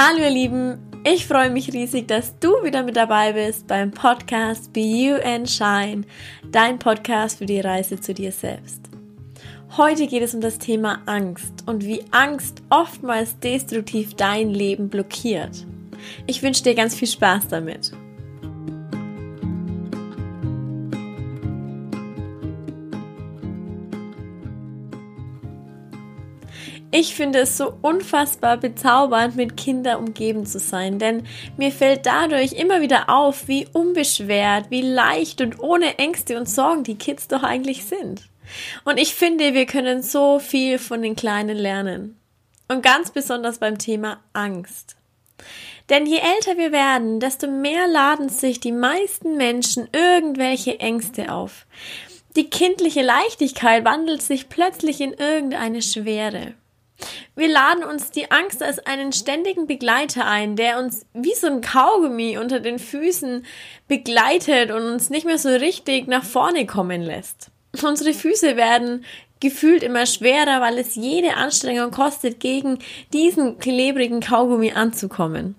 Hallo ihr Lieben, ich freue mich riesig, dass du wieder mit dabei bist beim Podcast Be You and Shine, dein Podcast für die Reise zu dir selbst. Heute geht es um das Thema Angst und wie Angst oftmals destruktiv dein Leben blockiert. Ich wünsche dir ganz viel Spaß damit. Ich finde es so unfassbar bezaubernd, mit Kindern umgeben zu sein, denn mir fällt dadurch immer wieder auf, wie unbeschwert, wie leicht und ohne Ängste und Sorgen die Kids doch eigentlich sind. Und ich finde, wir können so viel von den Kleinen lernen. Und ganz besonders beim Thema Angst. Denn je älter wir werden, desto mehr laden sich die meisten Menschen irgendwelche Ängste auf. Die kindliche Leichtigkeit wandelt sich plötzlich in irgendeine Schwere. Wir laden uns die Angst als einen ständigen Begleiter ein, der uns wie so ein Kaugummi unter den Füßen begleitet und uns nicht mehr so richtig nach vorne kommen lässt. Unsere Füße werden gefühlt immer schwerer, weil es jede Anstrengung kostet, gegen diesen klebrigen Kaugummi anzukommen.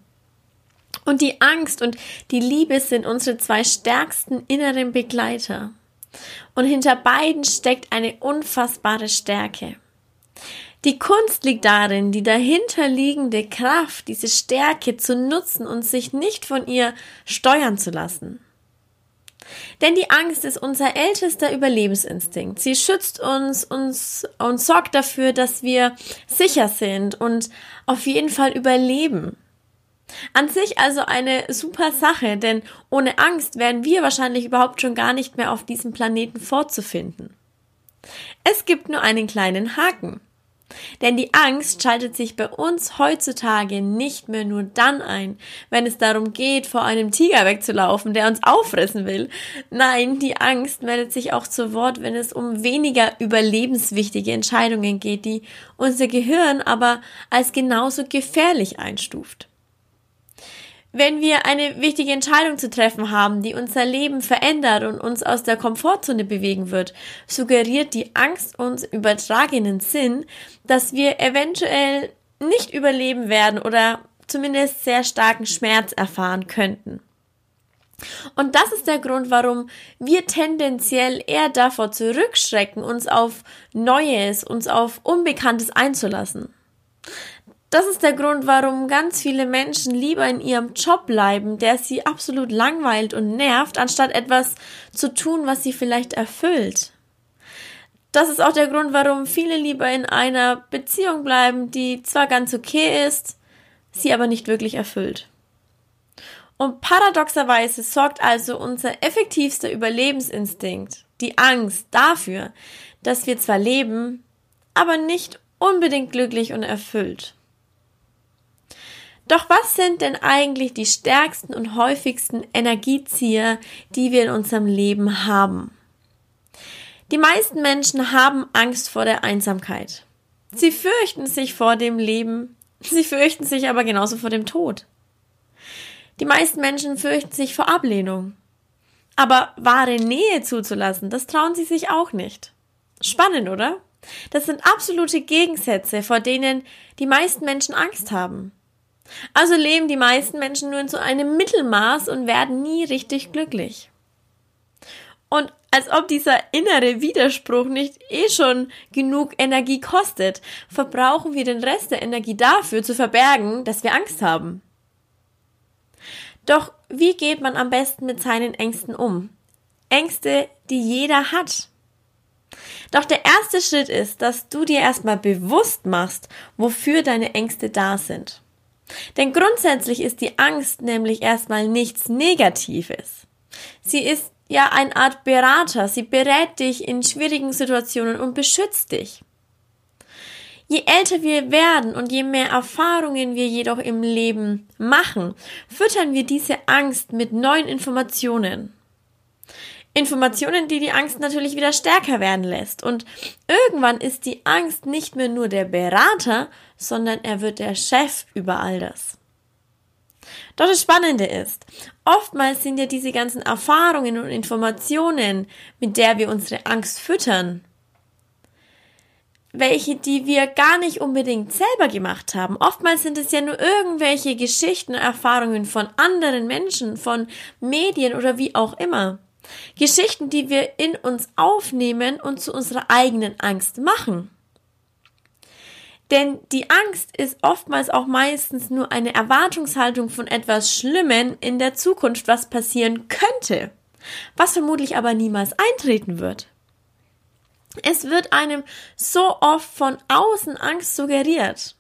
Und die Angst und die Liebe sind unsere zwei stärksten inneren Begleiter. Und hinter beiden steckt eine unfassbare Stärke. Die Kunst liegt darin, die dahinterliegende Kraft, diese Stärke zu nutzen und sich nicht von ihr steuern zu lassen. Denn die Angst ist unser ältester Überlebensinstinkt. Sie schützt uns, uns und sorgt dafür, dass wir sicher sind und auf jeden Fall überleben. An sich also eine super Sache, denn ohne Angst wären wir wahrscheinlich überhaupt schon gar nicht mehr auf diesem Planeten vorzufinden. Es gibt nur einen kleinen Haken. Denn die Angst schaltet sich bei uns heutzutage nicht mehr nur dann ein, wenn es darum geht, vor einem Tiger wegzulaufen, der uns auffressen will. Nein, die Angst meldet sich auch zu Wort, wenn es um weniger überlebenswichtige Entscheidungen geht, die unser Gehirn aber als genauso gefährlich einstuft. Wenn wir eine wichtige Entscheidung zu treffen haben, die unser Leben verändert und uns aus der Komfortzone bewegen wird, suggeriert die Angst uns übertragenen Sinn, dass wir eventuell nicht überleben werden oder zumindest sehr starken Schmerz erfahren könnten. Und das ist der Grund, warum wir tendenziell eher davor zurückschrecken, uns auf Neues, uns auf Unbekanntes einzulassen. Das ist der Grund, warum ganz viele Menschen lieber in ihrem Job bleiben, der sie absolut langweilt und nervt, anstatt etwas zu tun, was sie vielleicht erfüllt. Das ist auch der Grund, warum viele lieber in einer Beziehung bleiben, die zwar ganz okay ist, sie aber nicht wirklich erfüllt. Und paradoxerweise sorgt also unser effektivster Überlebensinstinkt, die Angst, dafür, dass wir zwar leben, aber nicht unbedingt glücklich und erfüllt. Doch was sind denn eigentlich die stärksten und häufigsten Energiezieher, die wir in unserem Leben haben? Die meisten Menschen haben Angst vor der Einsamkeit. Sie fürchten sich vor dem Leben, sie fürchten sich aber genauso vor dem Tod. Die meisten Menschen fürchten sich vor Ablehnung. Aber wahre Nähe zuzulassen, das trauen sie sich auch nicht. Spannend, oder? Das sind absolute Gegensätze, vor denen die meisten Menschen Angst haben. Also leben die meisten Menschen nur in so einem Mittelmaß und werden nie richtig glücklich. Und als ob dieser innere Widerspruch nicht eh schon genug Energie kostet, verbrauchen wir den Rest der Energie dafür zu verbergen, dass wir Angst haben. Doch wie geht man am besten mit seinen Ängsten um? Ängste, die jeder hat. Doch der erste Schritt ist, dass du dir erstmal bewusst machst, wofür deine Ängste da sind. Denn grundsätzlich ist die Angst nämlich erstmal nichts Negatives. Sie ist ja eine Art Berater, sie berät dich in schwierigen Situationen und beschützt dich. Je älter wir werden und je mehr Erfahrungen wir jedoch im Leben machen, füttern wir diese Angst mit neuen Informationen. Informationen, die die Angst natürlich wieder stärker werden lässt. Und irgendwann ist die Angst nicht mehr nur der Berater, sondern er wird der Chef über all das. Doch das Spannende ist, oftmals sind ja diese ganzen Erfahrungen und Informationen, mit der wir unsere Angst füttern, welche, die wir gar nicht unbedingt selber gemacht haben. Oftmals sind es ja nur irgendwelche Geschichten, Erfahrungen von anderen Menschen, von Medien oder wie auch immer. Geschichten, die wir in uns aufnehmen und zu unserer eigenen Angst machen. Denn die Angst ist oftmals auch meistens nur eine Erwartungshaltung von etwas Schlimmen in der Zukunft, was passieren könnte, was vermutlich aber niemals eintreten wird. Es wird einem so oft von außen Angst suggeriert.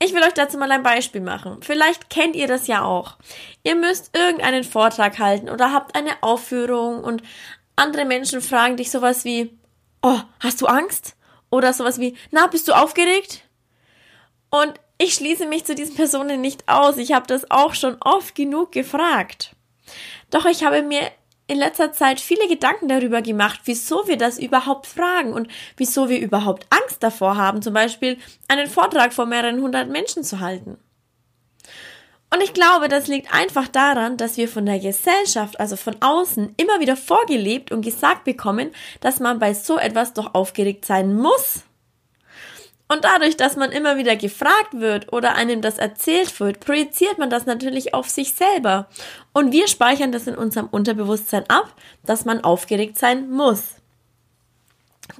Ich will euch dazu mal ein Beispiel machen. Vielleicht kennt ihr das ja auch. Ihr müsst irgendeinen Vortrag halten oder habt eine Aufführung und andere Menschen fragen dich sowas wie, oh, hast du Angst? Oder sowas wie, na, bist du aufgeregt? Und ich schließe mich zu diesen Personen nicht aus. Ich habe das auch schon oft genug gefragt. Doch ich habe mir in letzter Zeit viele Gedanken darüber gemacht, wieso wir das überhaupt fragen und wieso wir überhaupt Angst davor haben, zum Beispiel einen Vortrag vor mehreren hundert Menschen zu halten. Und ich glaube, das liegt einfach daran, dass wir von der Gesellschaft, also von außen, immer wieder vorgelebt und gesagt bekommen, dass man bei so etwas doch aufgeregt sein muss. Und dadurch, dass man immer wieder gefragt wird oder einem das erzählt wird, projiziert man das natürlich auf sich selber. Und wir speichern das in unserem Unterbewusstsein ab, dass man aufgeregt sein muss.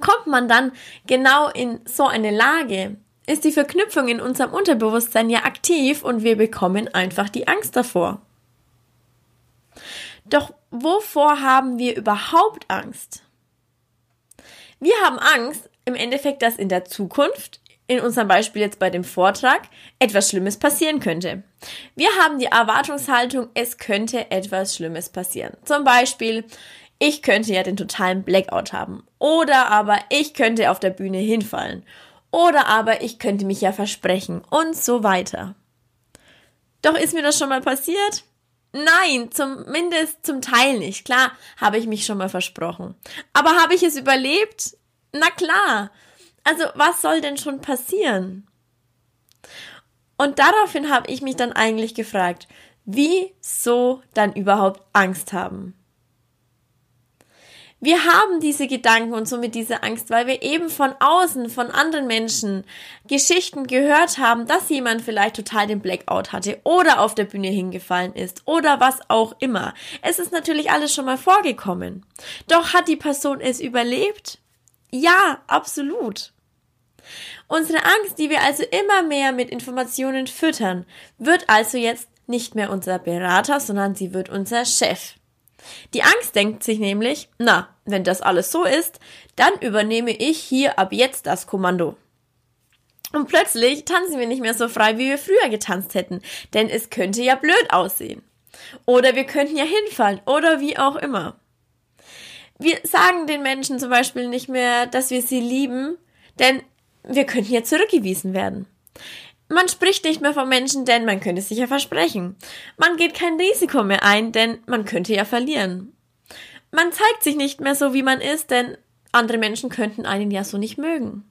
Kommt man dann genau in so eine Lage, ist die Verknüpfung in unserem Unterbewusstsein ja aktiv und wir bekommen einfach die Angst davor. Doch wovor haben wir überhaupt Angst? Wir haben Angst im Endeffekt, dass in der Zukunft, in unserem Beispiel jetzt bei dem Vortrag, etwas Schlimmes passieren könnte. Wir haben die Erwartungshaltung, es könnte etwas Schlimmes passieren. Zum Beispiel, ich könnte ja den totalen Blackout haben. Oder aber ich könnte auf der Bühne hinfallen. Oder aber ich könnte mich ja versprechen und so weiter. Doch ist mir das schon mal passiert? Nein, zumindest zum Teil nicht. Klar, habe ich mich schon mal versprochen. Aber habe ich es überlebt? Na klar. Also, was soll denn schon passieren? Und daraufhin habe ich mich dann eigentlich gefragt, wieso dann überhaupt Angst haben? Wir haben diese Gedanken und somit diese Angst, weil wir eben von außen, von anderen Menschen Geschichten gehört haben, dass jemand vielleicht total den Blackout hatte oder auf der Bühne hingefallen ist oder was auch immer. Es ist natürlich alles schon mal vorgekommen. Doch hat die Person es überlebt? Ja, absolut. Unsere Angst, die wir also immer mehr mit Informationen füttern, wird also jetzt nicht mehr unser Berater, sondern sie wird unser Chef. Die Angst denkt sich nämlich, na, wenn das alles so ist, dann übernehme ich hier ab jetzt das Kommando. Und plötzlich tanzen wir nicht mehr so frei, wie wir früher getanzt hätten, denn es könnte ja blöd aussehen. Oder wir könnten ja hinfallen oder wie auch immer. Wir sagen den Menschen zum Beispiel nicht mehr, dass wir sie lieben, denn wir könnten ja zurückgewiesen werden. Man spricht nicht mehr von Menschen, denn man könnte sich ja versprechen. Man geht kein Risiko mehr ein, denn man könnte ja verlieren. Man zeigt sich nicht mehr so, wie man ist, denn andere Menschen könnten einen ja so nicht mögen.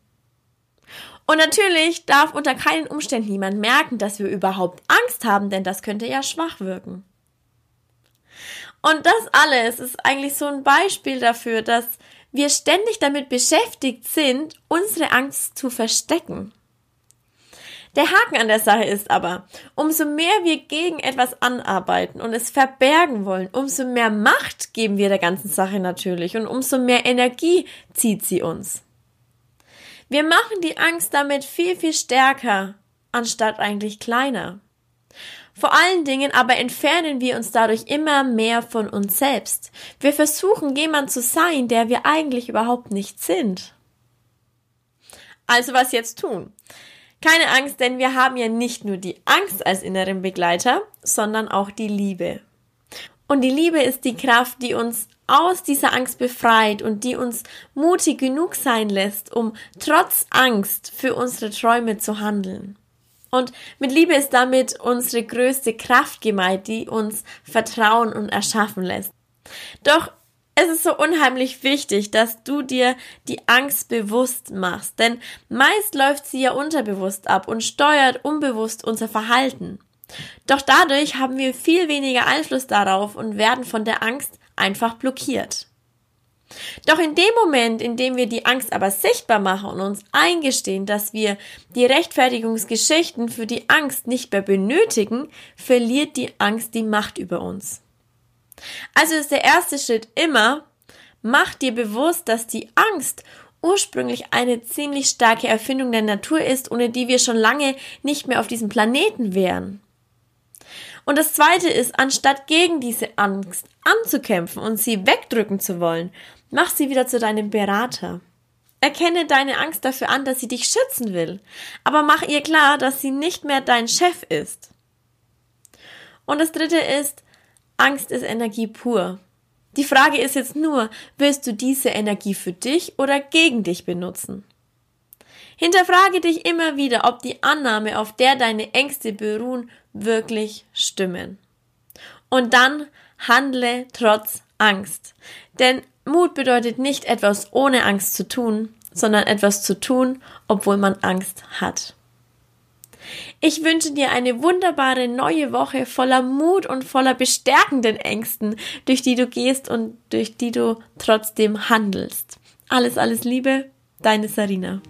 Und natürlich darf unter keinen Umständen niemand merken, dass wir überhaupt Angst haben, denn das könnte ja schwach wirken. Und das alles ist eigentlich so ein Beispiel dafür, dass wir ständig damit beschäftigt sind, unsere Angst zu verstecken. Der Haken an der Sache ist aber, umso mehr wir gegen etwas anarbeiten und es verbergen wollen, umso mehr Macht geben wir der ganzen Sache natürlich und umso mehr Energie zieht sie uns. Wir machen die Angst damit viel, viel stärker, anstatt eigentlich kleiner. Vor allen Dingen aber entfernen wir uns dadurch immer mehr von uns selbst. Wir versuchen jemand zu sein, der wir eigentlich überhaupt nicht sind. Also was jetzt tun? Keine Angst, denn wir haben ja nicht nur die Angst als inneren Begleiter, sondern auch die Liebe. Und die Liebe ist die Kraft, die uns aus dieser Angst befreit und die uns mutig genug sein lässt, um trotz Angst für unsere Träume zu handeln. Und mit Liebe ist damit unsere größte Kraft gemeint, die uns vertrauen und erschaffen lässt. Doch es ist so unheimlich wichtig, dass du dir die Angst bewusst machst, denn meist läuft sie ja unterbewusst ab und steuert unbewusst unser Verhalten. Doch dadurch haben wir viel weniger Einfluss darauf und werden von der Angst einfach blockiert. Doch in dem Moment, in dem wir die Angst aber sichtbar machen und uns eingestehen, dass wir die Rechtfertigungsgeschichten für die Angst nicht mehr benötigen, verliert die Angst die Macht über uns. Also ist der erste Schritt immer, mach dir bewusst, dass die Angst ursprünglich eine ziemlich starke Erfindung der Natur ist, ohne die wir schon lange nicht mehr auf diesem Planeten wären. Und das zweite ist, anstatt gegen diese Angst anzukämpfen und sie wegdrücken zu wollen, mach sie wieder zu deinem Berater. Erkenne deine Angst dafür an, dass sie dich schützen will, aber mach ihr klar, dass sie nicht mehr dein Chef ist. Und das dritte ist, Angst ist Energie pur. Die Frage ist jetzt nur, willst du diese Energie für dich oder gegen dich benutzen? Hinterfrage dich immer wieder, ob die Annahme, auf der deine Ängste beruhen, wirklich stimmen. Und dann handle trotz Angst. Denn Mut bedeutet nicht etwas ohne Angst zu tun, sondern etwas zu tun, obwohl man Angst hat. Ich wünsche dir eine wunderbare neue Woche voller Mut und voller bestärkenden Ängsten, durch die du gehst und durch die du trotzdem handelst. Alles, alles Liebe, deine Sarina.